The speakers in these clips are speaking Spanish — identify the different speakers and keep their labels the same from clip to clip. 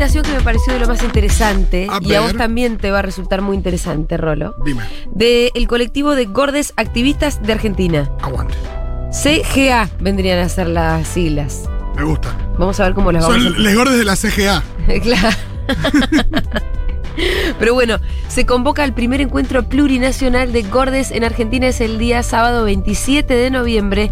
Speaker 1: Invitación que me pareció de lo más interesante
Speaker 2: A
Speaker 1: y a vos también te va a resultar muy interesante, Rolo.
Speaker 2: Dime,
Speaker 1: Del colectivo de gordes activistas de Argentina.
Speaker 2: aguante.
Speaker 1: CGA vendrían a ser las siglas.
Speaker 2: Me gusta.
Speaker 1: Vamos a ver cómo las vamos
Speaker 2: Son les gordes de la CGA.
Speaker 1: a... Claro. Pero bueno, se convoca al primer encuentro plurinacional de gordes en Argentina. Es el día sábado 27 de noviembre,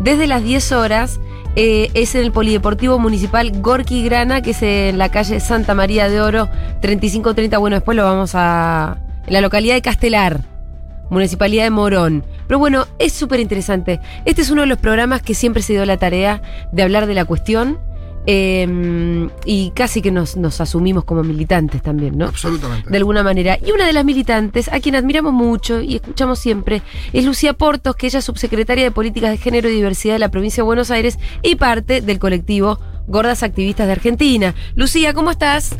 Speaker 1: desde las 10 horas. Eh, es en el Polideportivo Municipal Gorki Grana, que es en la calle Santa María de Oro, 3530. Bueno, después lo vamos a. en la localidad de Castelar, Municipalidad de Morón. Pero bueno, es súper interesante. Este es uno de los programas que siempre se dio la tarea de hablar de la cuestión. Eh, y casi que nos, nos asumimos como militantes también, ¿no?
Speaker 2: Absolutamente.
Speaker 1: de alguna manera. Y una de las militantes, a quien admiramos mucho y escuchamos siempre, es Lucía Portos, que ella es subsecretaria de Políticas de Género y Diversidad de la provincia de Buenos Aires y parte del colectivo Gordas Activistas de Argentina. Lucía, ¿cómo estás?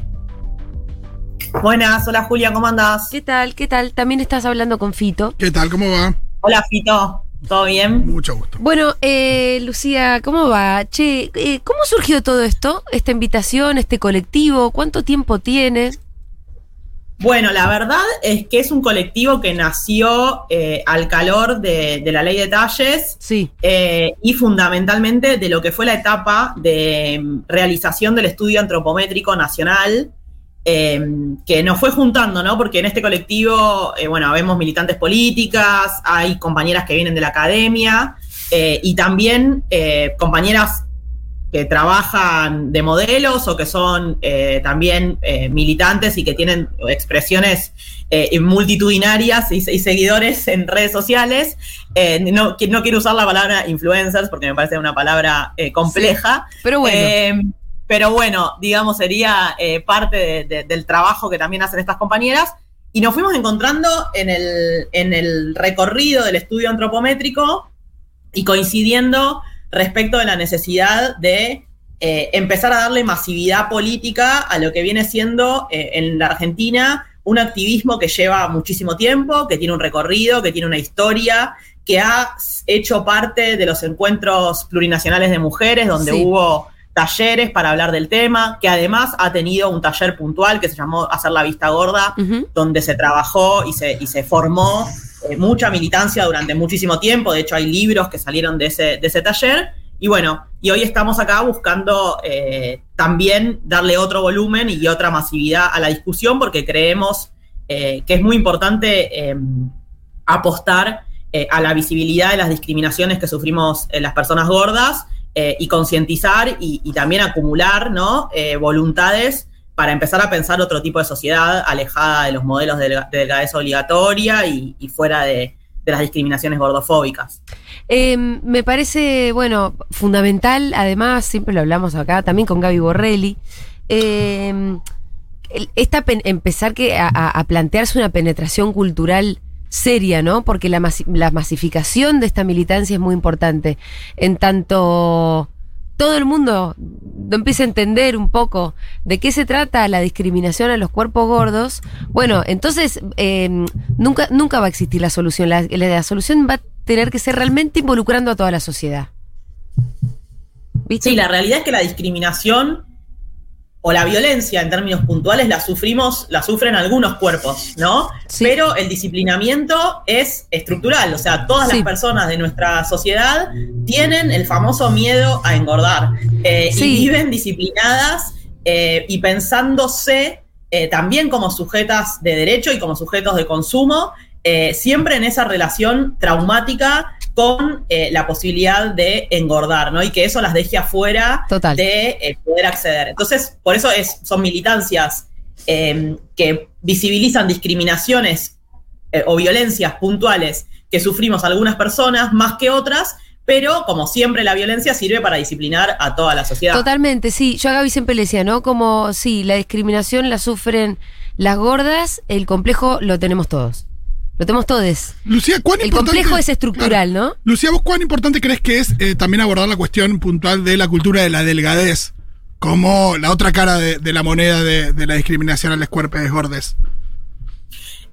Speaker 3: Buenas, hola Julia, ¿cómo andás?
Speaker 1: ¿Qué tal? ¿Qué tal? También estás hablando con Fito.
Speaker 2: ¿Qué tal? ¿Cómo va?
Speaker 3: Hola Fito, ¿todo bien?
Speaker 2: Mucho gusto.
Speaker 1: Bueno, eh, Lucía, ¿cómo va? Che, eh, ¿cómo surgió todo esto? Esta invitación, este colectivo, ¿cuánto tiempo tiene?
Speaker 3: Bueno, la verdad es que es un colectivo que nació eh, al calor de, de la ley de talles
Speaker 1: Sí.
Speaker 3: eh, y fundamentalmente de lo que fue la etapa de mm, realización del estudio antropométrico nacional, eh, que nos fue juntando, ¿no? Porque en este colectivo, eh, bueno, vemos militantes políticas, hay compañeras que vienen de la academia eh, y también eh, compañeras que trabajan de modelos o que son eh, también eh, militantes y que tienen expresiones eh, multitudinarias y, y seguidores en redes sociales. No, quiero usar la palabra influencers porque me parece una palabra compleja.
Speaker 1: Pero bueno.
Speaker 3: Pero bueno, digamos, sería eh, parte de- de- del trabajo que también hacen estas compañeras. Y nos fuimos encontrando en el, en el recorrido del estudio antropométrico y coincidiendo respecto de la necesidad de eh, empezar a darle masividad política a lo que viene siendo eh, en la Argentina un activismo que lleva muchísimo tiempo, que tiene un recorrido, que tiene una historia, que ha hecho parte de los encuentros plurinacionales de mujeres, donde
Speaker 1: Sí.
Speaker 3: hubo talleres para hablar del tema, que además ha tenido un taller puntual que se llamó Hacer la Vista Gorda, donde se trabajó y se, y se formó eh, mucha militancia durante muchísimo tiempo. De hecho, hay libros que salieron de ese, de ese taller. Y bueno, y hoy estamos acá buscando eh, también darle otro volumen y otra masividad a la discusión porque creemos eh, que es muy importante eh, apostar a la visibilidad de las discriminaciones que sufrimos las personas gordas eh, y concientizar y, también acumular ¿no? Eh, voluntades para empezar a pensar otro tipo de sociedad alejada de los modelos de, de delgadez obligatoria y, fuera de, de las discriminaciones gordofóbicas.
Speaker 1: Eh, me parece, bueno, fundamental, además, siempre lo hablamos acá, también con Gaby Borrelli, el- esta empezar que a plantearse una penetración cultural seria, ¿no? Porque la, masi- la masificación de esta militancia es muy importante. En tanto todo el mundo empieza a entender un poco de qué se trata la discriminación a los cuerpos gordos, bueno, entonces eh, nunca, nunca va a existir la solución. La, la- la solución va a tener que ser realmente involucrando a toda la sociedad. ¿Viste?
Speaker 3: Sí, la realidad es que la discriminación o la violencia en términos puntuales la sufrimos, la sufren algunos cuerpos, ¿no?
Speaker 1: Sí.
Speaker 3: Pero el disciplinamiento es estructural, o sea, todas
Speaker 1: Sí.
Speaker 3: las personas de nuestra sociedad tienen el famoso miedo a engordar eh,
Speaker 1: Sí.
Speaker 3: y viven disciplinadas eh, y pensándose eh, también como sujetas de derecho y como sujetos de consumo, siempre en esa relación traumática con eh, la posibilidad de engordar, ¿no? Y que eso las deje afuera
Speaker 1: Total.
Speaker 3: de eh, poder acceder. Entonces, por eso es, son militancias eh, que visibilizan discriminaciones eh, o violencias puntuales que sufrimos algunas personas más que otras, pero como siempre la violencia sirve para disciplinar a toda la sociedad.
Speaker 1: Totalmente, sí. Yo a Gaby siempre le decía, ¿no? Como, sí, la discriminación la sufren las gordas, el complejo lo tenemos todos. Lo tenemos todos.
Speaker 2: Lucía, ¿cuán
Speaker 1: El
Speaker 2: importante-
Speaker 1: complejo es estructural,
Speaker 2: Claro.
Speaker 1: ¿no?
Speaker 2: Lucía, ¿vos cuán importante crees que es eh, también abordar la cuestión puntual de la cultura de la delgadez? Como la otra cara de, de la moneda de, de la discriminación a los cuerpos gordes.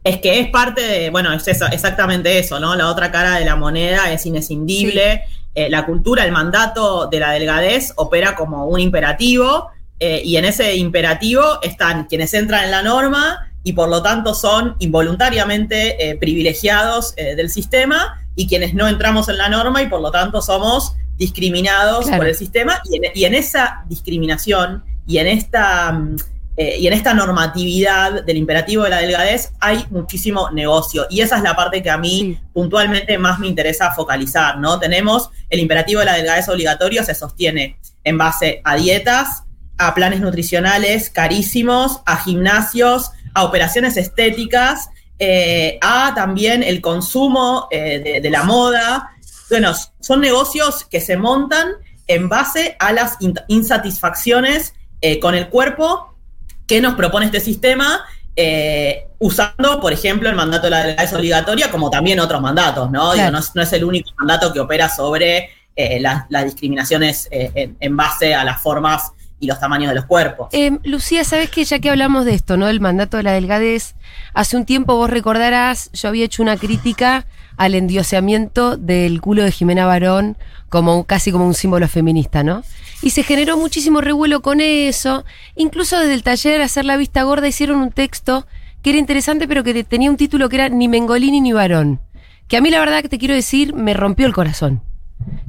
Speaker 3: Es que es parte de, bueno, es eso, exactamente eso, ¿no? La otra cara de la moneda es inescindible. Eh, la cultura, el mandato de la delgadez opera como un imperativo eh, y en ese imperativo están quienes entran en la norma y por lo tanto son involuntariamente eh, privilegiados eh, del sistema y quienes no entramos en la norma y por lo tanto somos discriminados
Speaker 1: Claro.
Speaker 3: por el sistema y en, y en esa discriminación y en esta mm, eh, y en esta normatividad del imperativo de la delgadez hay muchísimo negocio. Y esa es la parte que a mí
Speaker 1: Sí.
Speaker 3: puntualmente más me interesa focalizar, ¿no? Tenemos el imperativo de la delgadez obligatorio, se sostiene en base a dietas, a planes nutricionales carísimos, a gimnasios, a operaciones estéticas, eh, a también el consumo eh, de, de la moda. Bueno, son negocios que se montan en base a las in- insatisfacciones eh, con el cuerpo que nos propone este sistema, usando, por ejemplo, el mandato de la delgadez obligatoria, como también otros mandatos, ¿no?
Speaker 1: Claro.
Speaker 3: Digo, no, es, no es el único mandato que opera sobre las, las discriminaciones en, en base a las formas y los tamaños de los cuerpos.
Speaker 1: Eh, Lucía, ¿sabes que ya que hablamos de esto, ¿no? Del mandato de la delgadez, hace un tiempo vos recordarás, yo había hecho una crítica al endioseamiento del culo de Jimena Barón como casi como un símbolo feminista, ¿no? Y se generó muchísimo revuelo con eso. Incluso desde el taller Hacer la Vista Gorda hicieron un texto que era interesante, pero que te- tenía un título que era Ni Mengolini ni Varón. Que a mí la verdad que te quiero decir, me rompió el corazón.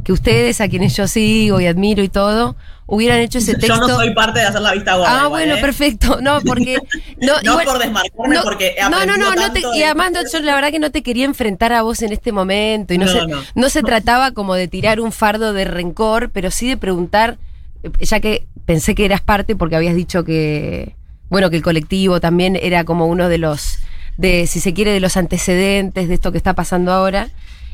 Speaker 1: Que ustedes, a quienes yo sigo y admiro y todo, hubieran hecho ese texto.
Speaker 3: Yo no soy parte de hacer la vista gorda.
Speaker 1: Ah,
Speaker 3: igual,
Speaker 1: bueno,
Speaker 3: ¿eh?
Speaker 1: perfecto. No, porque. No,
Speaker 3: No
Speaker 1: igual-
Speaker 3: por desmarcarme,
Speaker 1: no,
Speaker 3: porque he
Speaker 1: No, no, no, no te- y
Speaker 3: de-
Speaker 1: además no, yo la verdad que no te quería enfrentar a vos en este momento. Y no,
Speaker 3: No,
Speaker 1: se,
Speaker 3: no.
Speaker 1: no se trataba como de tirar un fardo de rencor, pero sí de preguntar, eh, ya que pensé que eras parte porque habías dicho que. Bueno, que el colectivo también era como uno de los. de, si se quiere, de los antecedentes de esto que está pasando ahora.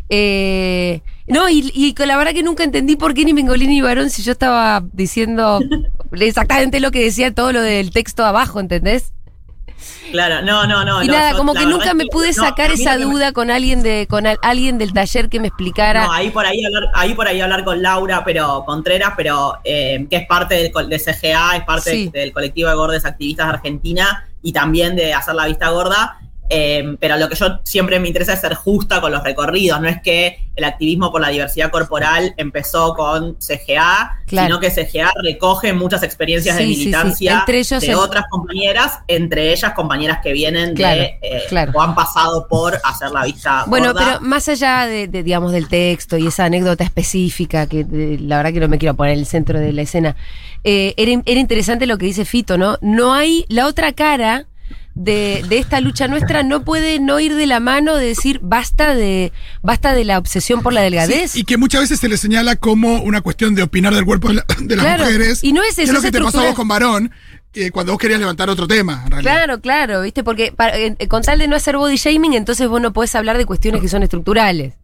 Speaker 1: Eh, no, y, y la verdad que nunca entendí por qué ni Mengolini ni Varón si yo estaba diciendo exactamente lo que decía todo lo del texto abajo, ¿entendés?
Speaker 3: Claro, no, no, no.
Speaker 1: y
Speaker 3: no,
Speaker 1: nada,
Speaker 3: yo
Speaker 1: como que nunca me pude
Speaker 3: no,
Speaker 1: sacar esa
Speaker 3: me-
Speaker 1: duda con alguien de con al- alguien del taller que me explicara.
Speaker 3: No, ahí por ahí hablar, ahí por ahí hablar con Laura, pero Contreras, pero eh, que es parte del, de CGA, es parte
Speaker 1: Sí.
Speaker 3: del colectivo de gordes activistas de Argentina y también de hacer la vista gorda. Eh, pero lo que yo siempre me interesa es ser justa con los recorridos. No es que el activismo por la diversidad corporal empezó con CGA,
Speaker 1: Claro.
Speaker 3: sino que CGA recoge muchas experiencias de
Speaker 1: Sí, sí, sí.
Speaker 3: militancia
Speaker 1: Entre ellos
Speaker 3: de
Speaker 1: el-
Speaker 3: otras compañeras, entre ellas compañeras que vienen
Speaker 1: Claro,
Speaker 3: de eh,
Speaker 1: claro.
Speaker 3: o han pasado por hacer la vista
Speaker 1: Bueno,
Speaker 3: gorda.
Speaker 1: pero más allá de, de, digamos, del texto y esa anécdota específica, que de- la verdad que no me quiero poner en el centro de la escena, eh, era, era interesante lo que dice Fito, ¿no? No hay la otra cara de, de esta lucha nuestra, no puede no ir de la mano de decir basta de, basta de la obsesión por la delgadez.
Speaker 2: Sí, y que muchas veces se le señala como una cuestión de opinar del cuerpo de, la- de las
Speaker 1: Claro,
Speaker 2: mujeres.
Speaker 1: y no es eso,
Speaker 2: lo
Speaker 1: es
Speaker 2: que te pasó vos con varón, eh, cuando vos querías levantar otro tema, en realidad.
Speaker 1: Claro, claro, ¿viste? Porque para- eh, con tal de no hacer body shaming, entonces vos no podés hablar de cuestiones que son estructurales.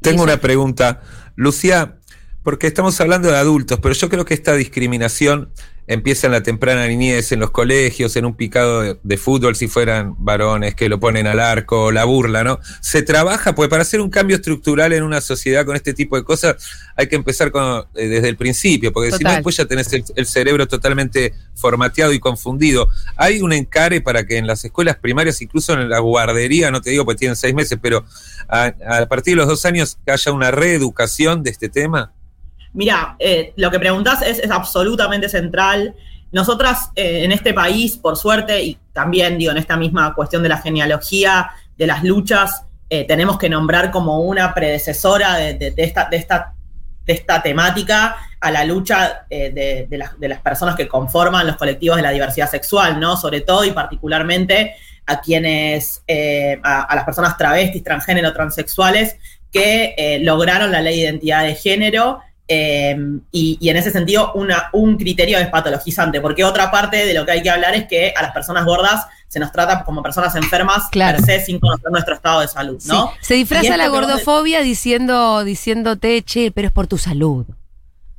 Speaker 4: Tengo una pregunta. Lucía, porque estamos hablando de adultos, pero yo creo que esta discriminación empieza en la temprana niñez, en los colegios, en un picado de, de fútbol, si fueran varones que lo ponen al arco, la burla, ¿no? Se trabaja, pues para hacer un cambio estructural en una sociedad con este tipo de cosas hay que empezar con, eh, desde el principio, porque si no después ya tenés el, el cerebro totalmente formateado y confundido. Hay un encare para que en las escuelas primarias, incluso en la guardería, no te digo porque tienen seis meses, pero a, a partir de los dos años que haya una reeducación de este tema.
Speaker 3: Mira, eh, lo que preguntás es, absolutamente central. Nosotras eh, en este país, por suerte, y también digo en esta misma cuestión de la genealogía, de las luchas, eh, tenemos que nombrar como una predecesora de, de- de esta, de, esta, temática a la lucha eh, las, de las personas que conforman los colectivos de la diversidad sexual, ¿no? Sobre todo y particularmente a quienes, a, las personas travestis, transgénero, transexuales, que lograron la ley de identidad de género eh, y, y en ese sentido una, un criterio despatologizante, porque otra parte de lo que hay que hablar es que a las personas gordas se nos trata como personas enfermas
Speaker 1: Claro.
Speaker 3: per se sin conocer nuestro estado de salud, ¿no?
Speaker 1: Sí, Se disfraza la
Speaker 3: vos de-
Speaker 1: gordofobia diciendo, diciéndote, che, pero es por tu salud.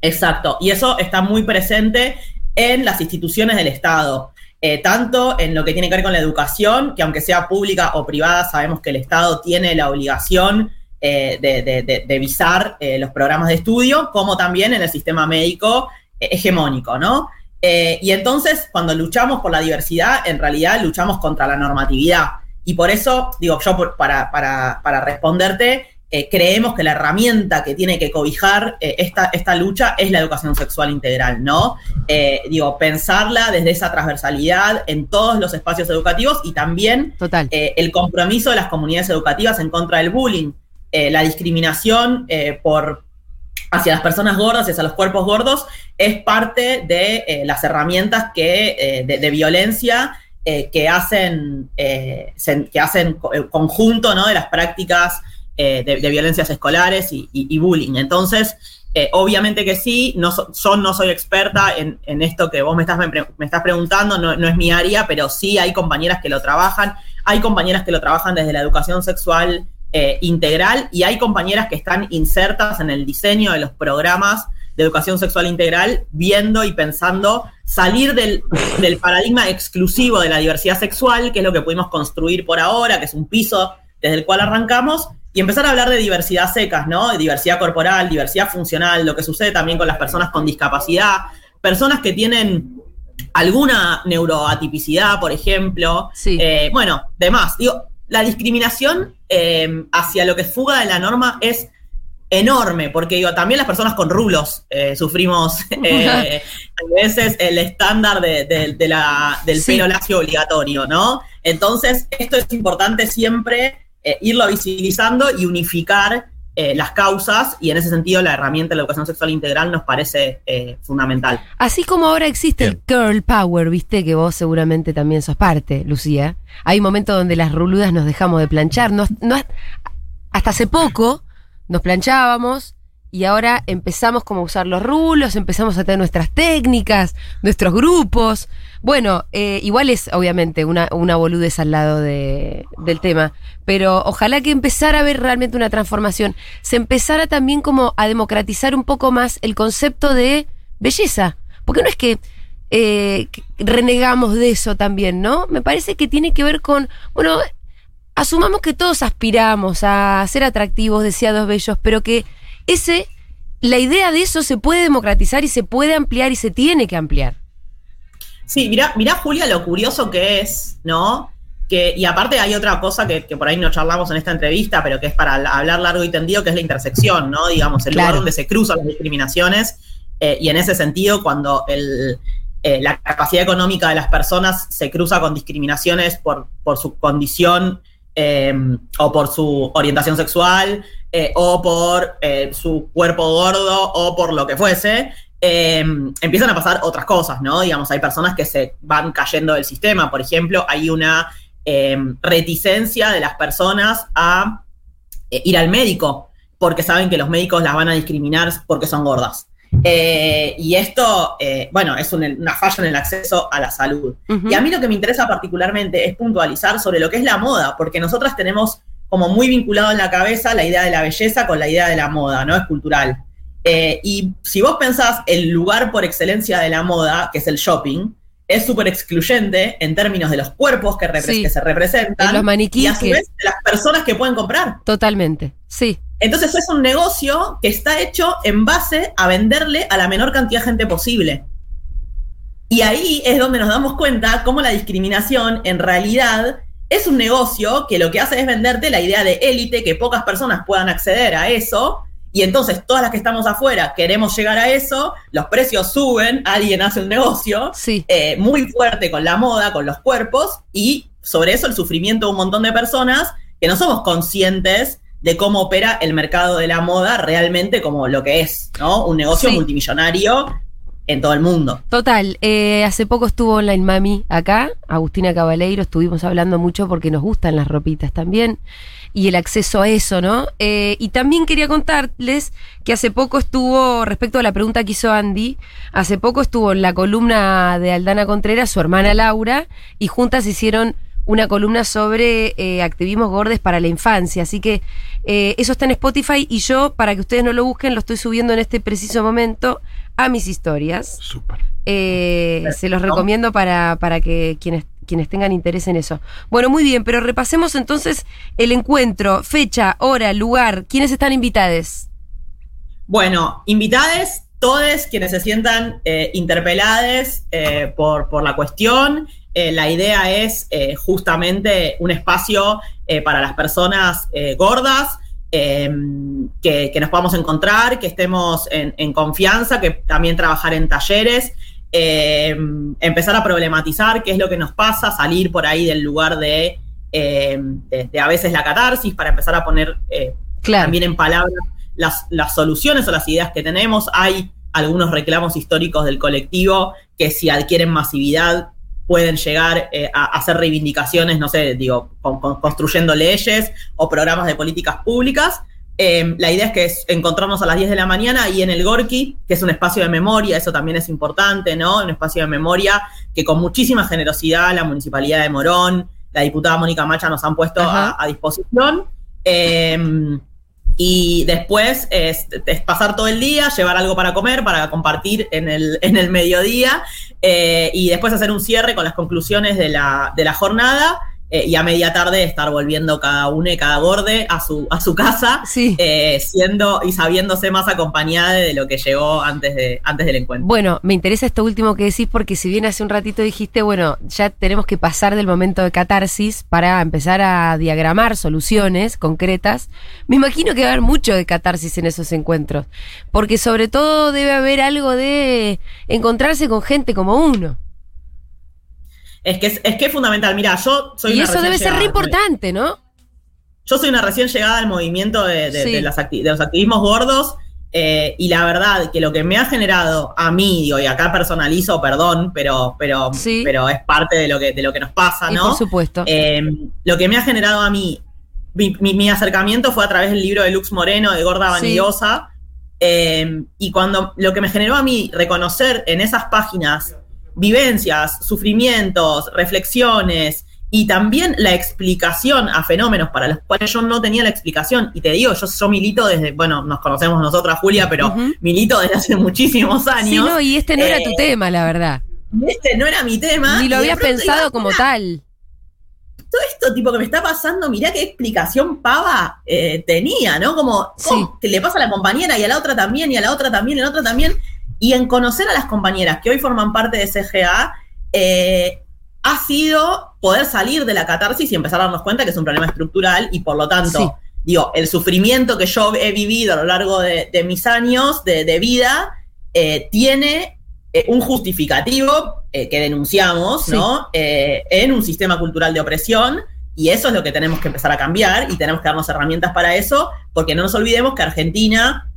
Speaker 3: Exacto, y eso está muy presente en las instituciones del Estado. eh, tanto en lo que tiene que ver con la educación, que aunque sea pública o privada, sabemos que el Estado tiene la obligación eh, de, de, de, visar eh, los programas de estudio, como también en el sistema médico hegemónico, ¿no? y entonces, cuando luchamos por la diversidad, en realidad luchamos contra la normatividad. Y por eso, digo, yo para, para, para responderte, eh, creemos que la herramienta que tiene que cobijar eh, esta, esta, lucha es la educación sexual integral, ¿no? Eh, digo, pensarla desde esa transversalidad en todos los espacios educativos y también
Speaker 1: Total.
Speaker 3: el compromiso de las comunidades educativas en contra del bullying, la discriminación por hacia las personas gordas hacia los cuerpos gordos es parte de las herramientas que, de, violencia que hacen, que hacen conjunto ¿no? de las prácticas eh, de, violencias escolares y, bullying. Entonces, eh, obviamente que sí, no yo no soy experta en, esto que vos me estás, me, estás preguntando, no, es mi área, pero sí hay compañeras que lo trabajan, hay compañeras que lo trabajan desde la educación sexual eh, integral y hay compañeras que están insertas en el diseño de los programas de educación sexual integral, viendo y pensando salir del, del paradigma exclusivo de la diversidad sexual, que es lo que pudimos construir por ahora, que es un piso desde el cual arrancamos, y empezar a hablar de diversidad secas, ¿no? De diversidad corporal, diversidad funcional, lo que sucede también con las personas con discapacidad, personas que tienen alguna neuroatipicidad, por ejemplo.
Speaker 1: Sí.
Speaker 3: Eh, bueno, demás. Digo, la discriminación eh, hacia lo que fuga de la norma es enorme, porque digo, también las personas con rulos eh, sufrimos a veces el estándar de, la, del pelo lacio obligatorio, ¿no? Entonces, esto es importante siempre eh, irlo visibilizando y unificar eh, las causas y en ese sentido la herramienta de la educación sexual integral nos parece eh, fundamental.
Speaker 1: Así como ahora existe el girl power, viste que vos seguramente también sos parte, Lucía. Hay momentos donde las ruludas nos dejamos de planchar. no, hasta hace poco nos planchábamos y ahora empezamos como a usar los rulos, empezamos a tener nuestras técnicas, nuestros grupos. Bueno, eh, igual es obviamente una, una boludez al lado de, del tema, pero ojalá que empezara a ver realmente una transformación, se empezara también como a democratizar un poco más el concepto de belleza, porque no es que, eh, que renegamos de eso también, ¿no? Me parece que tiene que ver con, bueno, asumamos que todos aspiramos a ser atractivos, deseados, bellos, pero que ese, la idea de eso se puede democratizar y se puede ampliar y se tiene que ampliar.
Speaker 3: Sí, mira, mira Julia, lo curioso que es, ¿no? Que, y aparte hay otra cosa que, por ahí no charlamos en esta entrevista, pero que es para hablar largo y tendido, que es la intersección, ¿no? Digamos, el lugar donde se cruzan las discriminaciones. Eh, y en ese sentido, cuando el, eh, la capacidad económica de las personas se cruza con discriminaciones por, por su condición eh, o por su orientación sexual, eh, o por eh, su cuerpo gordo, o por lo que fuese, empiezan a pasar otras cosas, ¿no? Digamos, hay personas que se van cayendo del sistema. Por ejemplo, hay una reticencia de las personas a ir al médico, porque saben que los médicos las van a discriminar porque son gordas. Eh, y esto, eh, bueno, es una falla en el acceso a la salud. Y a mí lo que me interesa particularmente es puntualizar sobre lo que es la moda, porque nosotras tenemos como muy vinculado en la cabeza la idea de la belleza con la idea de la moda, ¿no? Es cultural. Eh, y si vos pensás el lugar por excelencia de la moda, que es el shopping, es súper excluyente en términos de los cuerpos que, se representan.
Speaker 1: los maniquíes.
Speaker 3: Y a su vez de las personas que pueden comprar.
Speaker 1: Totalmente, sí.
Speaker 3: Entonces es un negocio que está hecho en base a venderle a la menor cantidad de gente posible. Y ahí es donde nos damos cuenta cómo la discriminación en realidad es un negocio que lo que hace es venderte la idea de élite, que pocas personas puedan acceder a eso, y entonces todas las que estamos afuera queremos llegar a eso, los precios suben, alguien hace un negocio eh, muy fuerte con la moda, con los cuerpos, y sobre eso el sufrimiento de un montón de personas que no somos conscientes de cómo opera el mercado de la moda realmente como lo que es, ¿no? Un negocio multimillonario en todo el mundo.
Speaker 1: Total, eh, hace poco estuvo Online Mami acá, Agustina Cabaleiro, estuvimos hablando mucho porque nos gustan las ropitas también y el acceso a eso, ¿no? Eh, y también quería contarles que hace poco estuvo, respecto a la pregunta que hizo Andy, hace poco estuvo en la columna de Aldana Contreras, su hermana Laura, y juntas hicieron una columna sobre eh, activismos gordes para la infancia. Así que eh, eso está en Spotify y yo, para que ustedes no lo busquen, lo estoy subiendo en este preciso momento a mis historias.
Speaker 2: Súper.
Speaker 1: Eh, se los recomiendo para, para que quienes, quienes tengan interés en eso. Bueno, muy bien, pero repasemos entonces el encuentro, fecha, hora, lugar, quiénes están invitados.
Speaker 3: Bueno, invitades, todos quienes se sientan eh, interpelades eh, por, por la cuestión. Eh, la idea es eh, justamente un espacio eh, para las personas eh, gordas, eh, que, que nos podamos encontrar, que estemos en, en confianza, que también trabajar en talleres, eh, empezar a problematizar qué es lo que nos pasa, salir por ahí del lugar de, eh, de, de a veces la catarsis para empezar a poner eh,
Speaker 1: Claro.
Speaker 3: también en palabras las, las soluciones o las ideas que tenemos. Hay algunos reclamos históricos del colectivo que si adquieren masividad pueden llegar eh, a, hacer reivindicaciones, no sé, digo, con- con- construyendo leyes o programas de políticas públicas. Eh, la idea es que es encontrarnos a las 10 de la mañana y en el Gorki, que es un espacio de memoria, eso también es importante, ¿no? Un espacio de memoria que con muchísima generosidad la Municipalidad de Morón, la diputada Mónica Macha nos han puesto a, a disposición. Eh, y después es, es pasar todo el día, llevar algo para comer, para compartir en el, en el mediodía, eh, y después hacer un cierre con las conclusiones de la, de la jornada, eh, y a media tarde estar volviendo cada uno y cada borde a su, a su casa,
Speaker 1: Sí.
Speaker 3: eh, siendo y sabiéndose más acompañada de lo que llegó antes, de, antes del encuentro.
Speaker 1: Bueno, me interesa esto último que decís porque si bien hace un ratito dijiste, bueno, ya tenemos que pasar del momento de catarsis para empezar a diagramar soluciones concretas, me imagino que va a haber mucho de catarsis en esos encuentros, porque sobre todo debe haber algo de encontrarse con gente como uno.
Speaker 3: Es que es, es que es fundamental. Mira, yo soy
Speaker 1: Y
Speaker 3: una
Speaker 1: eso debe ser re importante, ¿no?
Speaker 3: Yo soy una recién llegada al movimiento de, de-
Speaker 1: Sí.
Speaker 3: de las acti- de los activismos gordos eh, y la verdad que lo que me ha generado a mí, digo, y acá personalizo, perdón, pero, pero,
Speaker 1: Sí.
Speaker 3: pero es parte de lo que, de lo que nos pasa,
Speaker 1: Y
Speaker 3: ¿no?
Speaker 1: por supuesto.
Speaker 3: Eh, lo que me ha generado a mí, mi, mi- mi acercamiento fue a través del libro de Lux Moreno, de Gorda
Speaker 1: Sí.
Speaker 3: Vanillosa. eh, y cuando lo que me generó a mí reconocer en esas páginas vivencias, sufrimientos, reflexiones y también la explicación a fenómenos para los cuales yo no tenía la explicación. Y te digo, yo, yo milito desde, bueno, nos conocemos nosotras, Julia, pero milito desde hace muchísimos
Speaker 1: Sí,
Speaker 3: años.
Speaker 1: no, y este no era tu
Speaker 3: eh,
Speaker 1: tema, la verdad.
Speaker 3: Este no era mi tema.
Speaker 1: Ni lo habías pensado
Speaker 3: digo,
Speaker 1: como tal.
Speaker 3: todo esto tipo que me está pasando, mirá qué explicación pava eh, tenía, ¿no? Como,
Speaker 1: Sí.
Speaker 3: que le pasa a la compañera y a la otra también, y a la otra también, y a la otra también. Y en conocer a las compañeras que hoy forman parte de CGA, eh, ha sido poder salir de la catarsis y empezar a darnos cuenta que es un problema estructural y por lo tanto,
Speaker 1: Sí.
Speaker 3: digo, el sufrimiento que yo he vivido a lo largo de, de mis años de, de vida eh, tiene eh, un justificativo eh, que denunciamos,
Speaker 1: Sí.
Speaker 3: ¿no? En un sistema cultural de opresión. Y eso es lo que tenemos que empezar a cambiar y tenemos que darnos herramientas para eso, porque no nos olvidemos que Argentina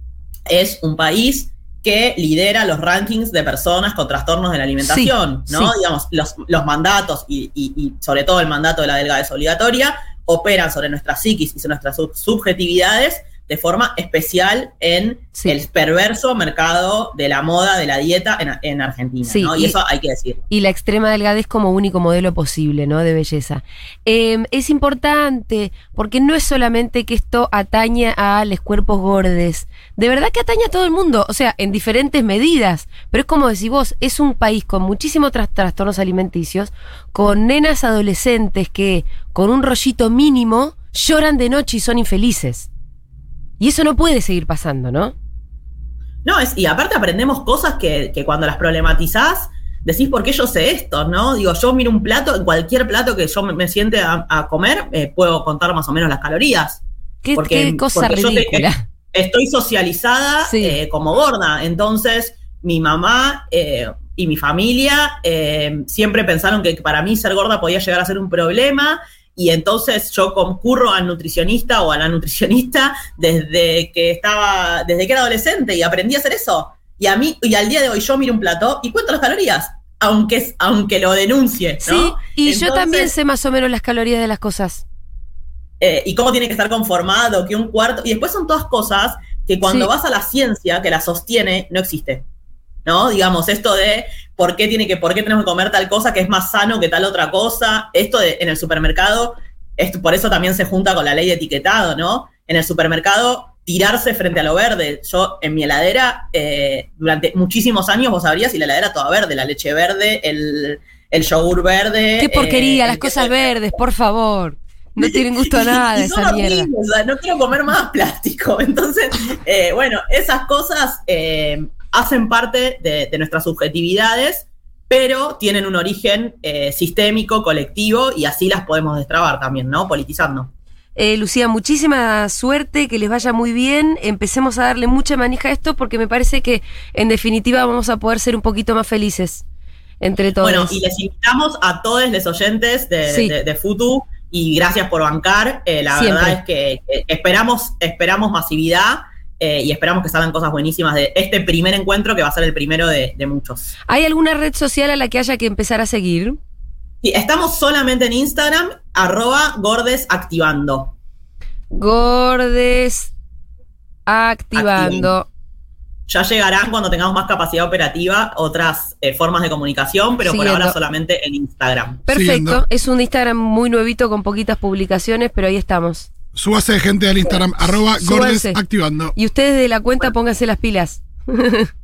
Speaker 3: es un país que lidera los rankings de personas con trastornos de la alimentación,
Speaker 1: Sí,
Speaker 3: ¿no?
Speaker 1: sí.
Speaker 3: Digamos, los, los mandatos y, y- y sobre todo el mandato de la delgadez obligatoria operan sobre nuestras psiquis y sobre nuestras sub- subjetividades de forma especial en
Speaker 1: Sí.
Speaker 3: el perverso mercado de la moda, de la dieta en, en Argentina,
Speaker 1: Sí,
Speaker 3: ¿no?
Speaker 1: y-
Speaker 3: Y eso hay que decir.
Speaker 1: y la extrema delgadez como único modelo posible, ¿no? De belleza. Eh, es importante porque no es solamente que esto atañe a los cuerpos gordes, de verdad que atañe a todo el mundo, o sea, en diferentes medidas, pero es como decís vos, es un país con muchísimos tras- trastornos alimenticios, con nenas adolescentes que con un rollito mínimo lloran de noche y son infelices. Y eso no puede seguir pasando, ¿no?
Speaker 3: No, es, y aparte aprendemos cosas que, que cuando las problematizás, decís, ¿por qué yo sé esto? ¿No? Digo, yo miro un plato, en cualquier plato que yo me, me siente a, a comer, eh, puedo contar más o menos las calorías.
Speaker 1: Qué,
Speaker 3: Porque-
Speaker 1: qué cosa
Speaker 3: porque yo te-
Speaker 1: ridícula.
Speaker 3: Estoy socializada
Speaker 1: Sí.
Speaker 3: eh, como gorda, entonces mi mamá eh, y mi familia eh, siempre pensaron que para mí ser gorda podía llegar a ser un problema. Y entonces yo concurro al nutricionista o a la nutricionista desde que estaba, desde que era adolescente y aprendí a hacer eso. Y a mí, y al día de hoy yo miro un plato y cuento las calorías, aunque, es- aunque lo denuncie, ¿no?
Speaker 1: Sí, y yo también sé más o menos las calorías de las cosas.
Speaker 3: eh, y cómo tiene que estar conformado, que un cuarto. Y después son todas cosas que cuando
Speaker 1: Sí.
Speaker 3: vas a la ciencia que la sostiene, no existe. ¿No? Digamos, esto de por qué tiene que, por qué tenemos que comer tal cosa que es más sano que tal otra cosa. Esto de, en el supermercado, esto, por eso también se junta con la ley de etiquetado, ¿no? En el supermercado tirarse frente a lo verde. Yo en mi heladera, eh, durante muchísimos años, vos sabrías, y la heladera toda verde, la leche verde, el, el yogur verde.
Speaker 1: Qué porquería,
Speaker 3: eh,
Speaker 1: las cosas verdes, por favor. No tienen gusto a nada
Speaker 3: Y son
Speaker 1: esa mierda.
Speaker 3: horribles, o sea, no quiero comer más plástico. Entonces, eh, bueno, esas cosas hacen parte de, de nuestras subjetividades, pero tienen un origen eh, sistémico, colectivo, y así las podemos destrabar también, ¿no? Politizando.
Speaker 1: Eh, Lucía, muchísima suerte, que les vaya muy bien. Empecemos a darle mucha manija a esto porque me parece que en definitiva vamos a poder ser un poquito más felices entre todos.
Speaker 3: Bueno, y les invitamos a todos los oyentes de,
Speaker 1: Sí.
Speaker 3: de- de Futu y gracias por bancar. Eh, la
Speaker 1: Siempre.
Speaker 3: verdad es que esperamos, esperamos masividad eh, y esperamos que salgan cosas buenísimas de este primer encuentro que va a ser el primero de, de muchos.
Speaker 1: ¿Hay alguna red social a la que haya que empezar a seguir?
Speaker 3: Sí, estamos solamente en Instagram, arroba gordesactivando.
Speaker 1: Gordes activando.
Speaker 3: Ya llegarán cuando tengamos más capacidad operativa otras eh, formas de comunicación, pero por ahora solamente en Instagram.
Speaker 1: Perfecto.
Speaker 2: Siguiendo.
Speaker 1: Es un Instagram muy nuevito con poquitas publicaciones, pero ahí estamos.
Speaker 2: Súbase gente al Instagram, arroba gordes activando.
Speaker 1: Y ustedes de la cuenta pónganse las pilas.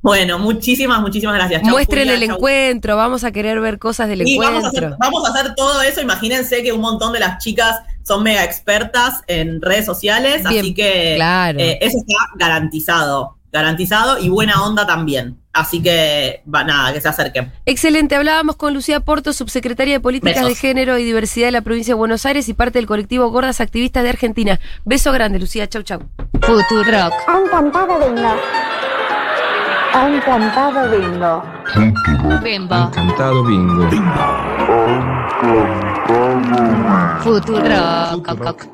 Speaker 3: Bueno, muchísimas, muchísimas gracias. Chau,
Speaker 1: Muestren
Speaker 3: Julia,
Speaker 1: el
Speaker 3: chau.
Speaker 1: encuentro, vamos a querer ver cosas del
Speaker 3: Sí, vamos a,
Speaker 1: encuentro.
Speaker 3: hacer, vamos a hacer todo eso. Imagínense que un montón de las chicas son mega expertas en redes sociales,
Speaker 1: Bien,
Speaker 3: así que
Speaker 1: claro.
Speaker 3: eh, eso está garantizado. Garantizado y buena onda también. Así que, va, nada, que se acerquen.
Speaker 1: Excelente, hablábamos con Lucía Porto, subsecretaria de Políticas
Speaker 3: Besos.
Speaker 1: de Género y Diversidad de la provincia de Buenos Aires y parte del colectivo Gordas Activistas de Argentina. Beso grande, Lucía. Chau, chau.
Speaker 5: Futurock.
Speaker 6: Han cantado bingo. Han cantado bingo.
Speaker 5: Bimbo.
Speaker 7: Cantado bingo.
Speaker 5: Futurock.